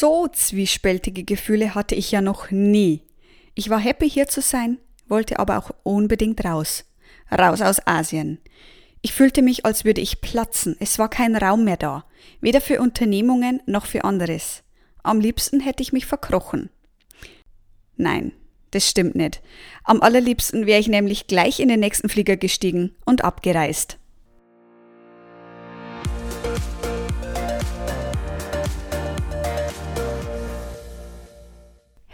So zwiespältige Gefühle hatte ich ja noch nie. Ich war happy hier zu sein, wollte aber auch unbedingt raus. Raus aus Asien. Ich fühlte mich, als würde ich platzen. Es war kein Raum mehr da. Weder für Unternehmungen noch für anderes. Am liebsten hätte ich mich verkrochen. Nein, das stimmt nicht. Am allerliebsten wäre ich nämlich gleich in den nächsten Flieger gestiegen und abgereist.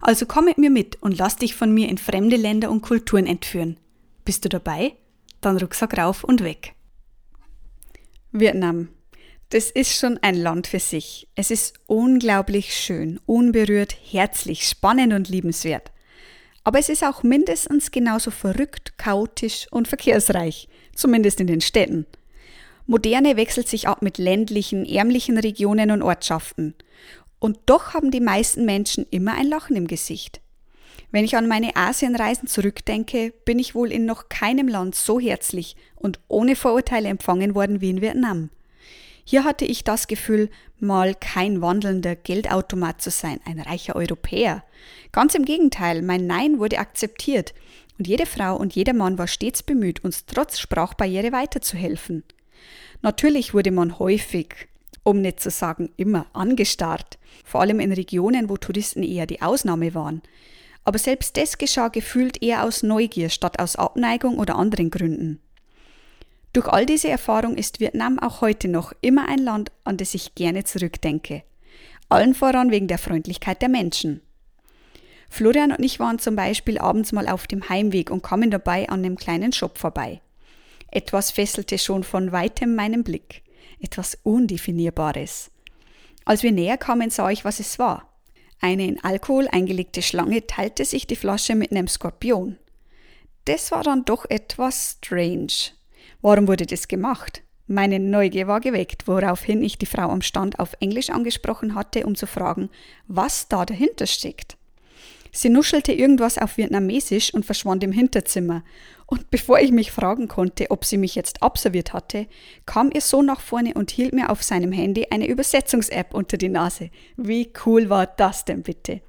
Also komm mit mir mit und lass dich von mir in fremde Länder und Kulturen entführen. Bist du dabei? Dann Rucksack rauf und weg. Vietnam. Das ist schon ein Land für sich. Es ist unglaublich schön, unberührt, herzlich, spannend und liebenswert. Aber es ist auch mindestens genauso verrückt, chaotisch und verkehrsreich, zumindest in den Städten. Moderne wechselt sich ab mit ländlichen, ärmlichen Regionen und Ortschaften. Und doch haben die meisten Menschen immer ein Lachen im Gesicht. Wenn ich an meine Asienreisen zurückdenke, bin ich wohl in noch keinem Land so herzlich und ohne Vorurteile empfangen worden wie in Vietnam. Hier hatte ich das Gefühl, mal kein wandelnder Geldautomat zu sein, ein reicher Europäer. Ganz im Gegenteil, mein Nein wurde akzeptiert und jede Frau und jeder Mann war stets bemüht, uns trotz Sprachbarriere weiterzuhelfen. Natürlich wurde man häufig, um nicht zu sagen immer, angestarrt, vor allem in Regionen, wo Touristen eher die Ausnahme waren. Aber selbst das geschah gefühlt eher aus Neugier statt aus Abneigung oder anderen Gründen. Durch all diese Erfahrung ist Vietnam auch heute noch immer ein Land, an das ich gerne zurückdenke. Allen voran wegen der Freundlichkeit der Menschen. Florian und ich waren zum Beispiel abends mal auf dem Heimweg und kamen dabei an einem kleinen Shop vorbei. Etwas fesselte schon von weitem meinen Blick. Etwas Undefinierbares. Als wir näher kamen, sah ich, was es war. Eine in Alkohol eingelegte Schlange teilte sich die Flasche mit einem Skorpion. Das war dann doch etwas strange. Warum wurde das gemacht? Meine Neugier war geweckt, woraufhin ich die Frau am Stand auf Englisch angesprochen hatte, um zu fragen, was da dahinter steckt. Sie nuschelte irgendwas auf Vietnamesisch und verschwand im Hinterzimmer. Und bevor ich mich fragen konnte, ob sie mich jetzt abserviert hatte, kam ihr Sohn nach vorne und hielt mir auf seinem Handy eine Übersetzungs-App unter die Nase. Wie cool war das denn bitte?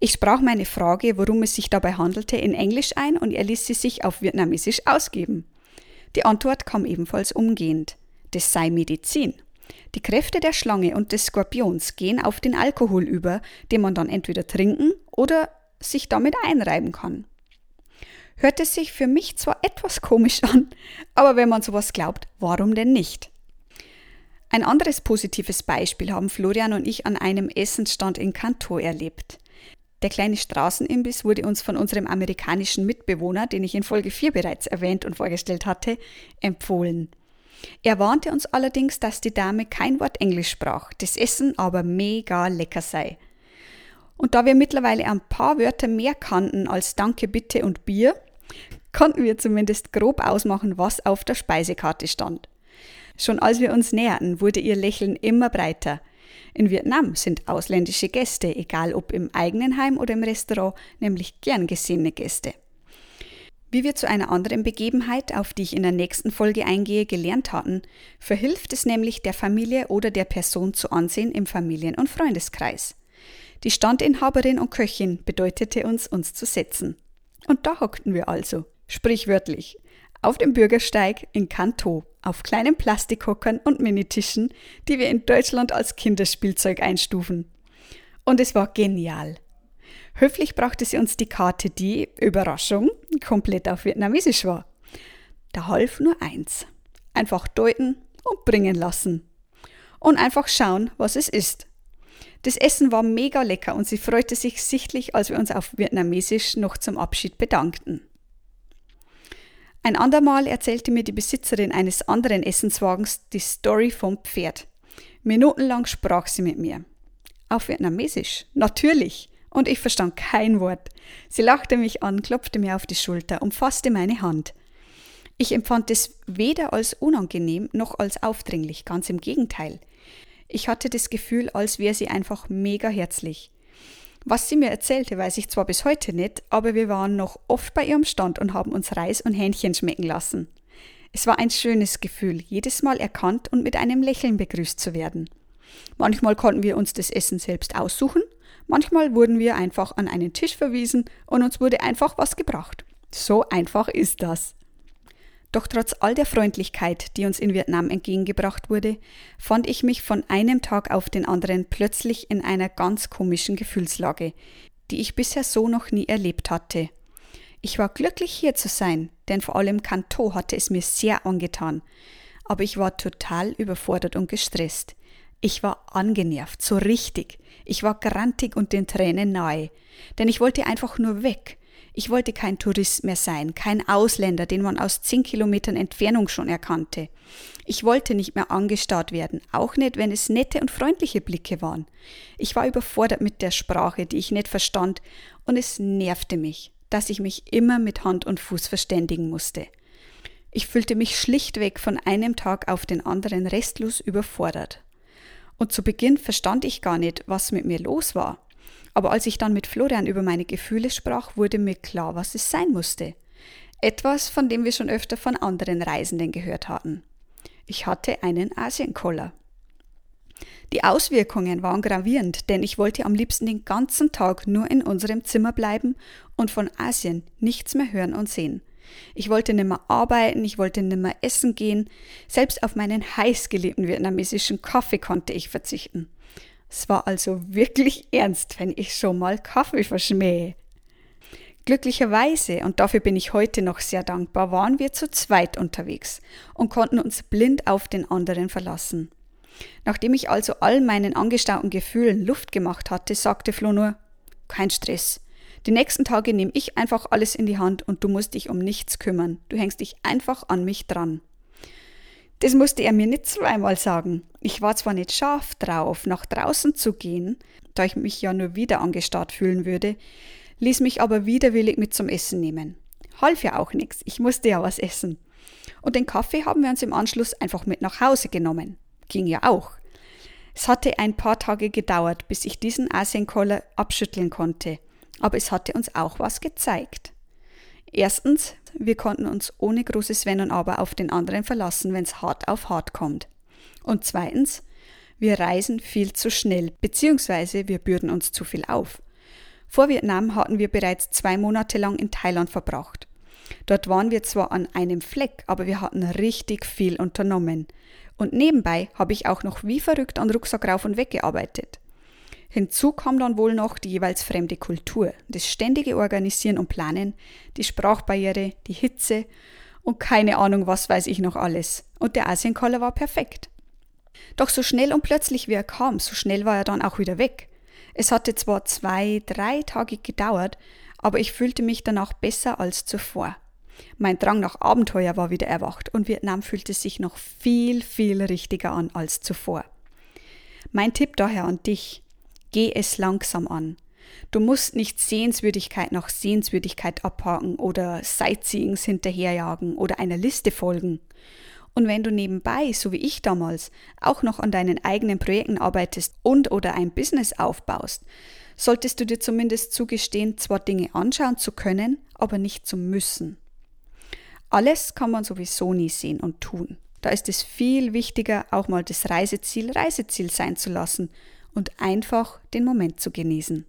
Ich sprach meine Frage, worum es sich dabei handelte, in Englisch ein und er ließ sie sich auf Vietnamesisch ausgeben. Die Antwort kam ebenfalls umgehend. Das sei Medizin. Die Kräfte der Schlange und des Skorpions gehen auf den Alkohol über, den man dann entweder trinken oder sich damit einreiben kann. Hört es sich für mich zwar etwas komisch an, aber wenn man sowas glaubt, warum denn nicht? Ein anderes positives Beispiel haben Florian und ich an einem Essensstand in Kanto erlebt. Der kleine Straßenimbiss wurde uns von unserem amerikanischen Mitbewohner, den ich in Folge 4 bereits erwähnt und vorgestellt hatte, empfohlen. Er warnte uns allerdings, dass die Dame kein Wort Englisch sprach, das Essen aber mega lecker sei. Und da wir mittlerweile ein paar Wörter mehr kannten als Danke, Bitte und Bier, konnten wir zumindest grob ausmachen, was auf der Speisekarte stand. Schon als wir uns näherten, wurde ihr Lächeln immer breiter. In Vietnam sind ausländische Gäste, egal ob im eigenen Heim oder im Restaurant, nämlich gern gesehene Gäste. Wie wir zu einer anderen Begebenheit, auf die ich in der nächsten Folge eingehe, gelernt hatten, verhilft es nämlich der Familie oder der Person zu ansehen im Familien- und Freundeskreis. Die Standinhaberin und Köchin bedeutete uns, uns zu setzen. Und da hockten wir also, sprichwörtlich, auf dem Bürgersteig in Kanto, auf kleinen Plastikhockern und Minitischen, die wir in Deutschland als Kinderspielzeug einstufen. Und es war genial. Höflich brachte sie uns die Karte, die, Überraschung, komplett auf Vietnamesisch war. Da half nur eins. Einfach deuten und bringen lassen. Und einfach schauen, was es ist. Das Essen war mega lecker und sie freute sich sichtlich, als wir uns auf Vietnamesisch noch zum Abschied bedankten. Ein andermal erzählte mir die Besitzerin eines anderen Essenswagens die Story vom Pferd. Minutenlang sprach sie mit mir. Auf Vietnamesisch, natürlich, Und ich verstand kein Wort. Sie lachte mich an, klopfte mir auf die Schulter, umfasste meine Hand. Ich empfand es weder als unangenehm noch als aufdringlich, ganz im Gegenteil. Ich hatte das Gefühl, als wäre sie einfach mega herzlich. Was sie mir erzählte, weiß ich zwar bis heute nicht, aber wir waren noch oft bei ihrem Stand und haben uns Reis und Hähnchen schmecken lassen. Es war ein schönes Gefühl, jedes Mal erkannt und mit einem Lächeln begrüßt zu werden. Manchmal konnten wir uns das Essen selbst aussuchen, manchmal wurden wir einfach an einen Tisch verwiesen und uns wurde einfach was gebracht. So einfach ist das. Doch trotz all der Freundlichkeit, die uns in Vietnam entgegengebracht wurde, fand ich mich von einem Tag auf den anderen plötzlich in einer ganz komischen Gefühlslage, die ich bisher so noch nie erlebt hatte. Ich war glücklich hier zu sein, denn vor allem Kanto hatte es mir sehr angetan, aber ich war total überfordert und gestresst. Ich war angenervt, so richtig. Ich war grantig und den Tränen nahe, denn ich wollte einfach nur weg. Ich wollte kein Tourist mehr sein, kein Ausländer, den man aus zehn Kilometern Entfernung schon erkannte. Ich wollte nicht mehr angestarrt werden, auch nicht, wenn es nette und freundliche Blicke waren. Ich war überfordert mit der Sprache, die ich nicht verstand, und es nervte mich, dass ich mich immer mit Hand und Fuß verständigen musste. Ich fühlte mich schlichtweg von einem Tag auf den anderen restlos überfordert. Und zu Beginn verstand ich gar nicht, was mit mir los war. Aber als ich dann mit Florian über meine Gefühle sprach, wurde mir klar, was es sein musste. Etwas, von dem wir schon öfter von anderen Reisenden gehört hatten. Ich hatte einen Asienkoller. Die Auswirkungen waren gravierend, denn ich wollte am liebsten den ganzen Tag nur in unserem Zimmer bleiben und von Asien nichts mehr hören und sehen. Ich wollte nimmer arbeiten, ich wollte nimmer essen gehen, selbst auf meinen heißgeliebten vietnamesischen Kaffee konnte ich verzichten. Es war also wirklich ernst, wenn ich schon mal Kaffee verschmähe. Glücklicherweise, und dafür bin ich heute noch sehr dankbar, waren wir zu zweit unterwegs und konnten uns blind auf den anderen verlassen. Nachdem ich also all meinen angestauten Gefühlen Luft gemacht hatte, sagte Flo nur, kein Stress. Die nächsten Tage nehme ich einfach alles in die Hand und du musst dich um nichts kümmern. Du hängst dich einfach an mich dran. Das musste er mir nicht zweimal sagen. Ich war zwar nicht scharf drauf, nach draußen zu gehen, da ich mich ja nur wieder angestarrt fühlen würde, ließ mich aber widerwillig mit zum Essen nehmen. Half ja auch nichts, ich musste ja was essen. Und den Kaffee haben wir uns im Anschluss einfach mit nach Hause genommen. Ging ja auch. Es hatte ein paar Tage gedauert, bis ich diesen Asienkoller abschütteln konnte, aber es hatte uns auch was gezeigt. Erstens, wir konnten uns ohne großes Wenn und Aber auf den anderen verlassen, wenn es hart auf hart kommt. Und zweitens, wir reisen viel zu schnell, beziehungsweise wir bürden uns zu viel auf. Vor Vietnam hatten wir bereits zwei Monate lang in Thailand verbracht. Dort waren wir zwar an einem Fleck, aber wir hatten richtig viel unternommen. Und nebenbei habe ich auch noch wie verrückt an Rucksack rauf und weg gearbeitet. Hinzu kam dann wohl noch die jeweils fremde Kultur, das ständige Organisieren und Planen, die Sprachbarriere, die Hitze und keine Ahnung, was weiß ich noch alles. Und der Asienkoller war perfekt. Doch so schnell und plötzlich wie er kam, so schnell war er dann auch wieder weg. Es hatte zwar zwei, drei Tage gedauert, aber ich fühlte mich danach besser als zuvor. Mein Drang nach Abenteuer war wieder erwacht und Vietnam fühlte sich noch viel, viel richtiger an als zuvor. Mein Tipp daher an dich, Geh es langsam an. Du musst nicht Sehenswürdigkeit nach Sehenswürdigkeit abhaken oder Sightseeings hinterherjagen oder einer Liste folgen. Und wenn du nebenbei, so wie ich damals, auch noch an deinen eigenen Projekten arbeitest und oder ein Business aufbaust, solltest du dir zumindest zugestehen, zwar Dinge anschauen zu können, aber nicht zu müssen. Alles kann man sowieso nie sehen und tun. Da ist es viel wichtiger, auch mal das Reiseziel Reiseziel sein zu lassen und einfach den Moment zu genießen.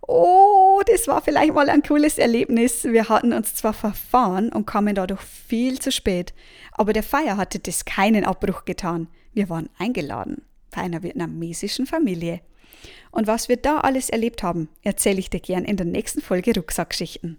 Oh, das war vielleicht mal ein cooles Erlebnis. Wir hatten uns zwar verfahren und kamen dadurch viel zu spät, aber der Feier hatte das keinen Abbruch getan. Wir waren eingeladen bei einer vietnamesischen Familie. Und was wir da alles erlebt haben, erzähle ich dir gern in der nächsten Folge Rucksackschichten.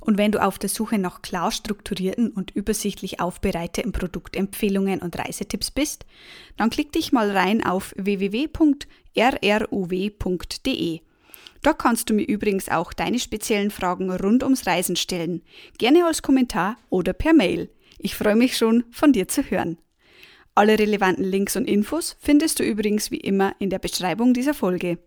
Und wenn du auf der Suche nach klar strukturierten und übersichtlich aufbereiteten Produktempfehlungen und Reisetipps bist, dann klick dich mal rein auf www.rruw.de. Dort kannst du mir übrigens auch deine speziellen Fragen rund ums Reisen stellen, gerne als Kommentar oder per Mail. Ich freue mich schon, von dir zu hören. Alle relevanten Links und Infos findest du übrigens wie immer in der Beschreibung dieser Folge.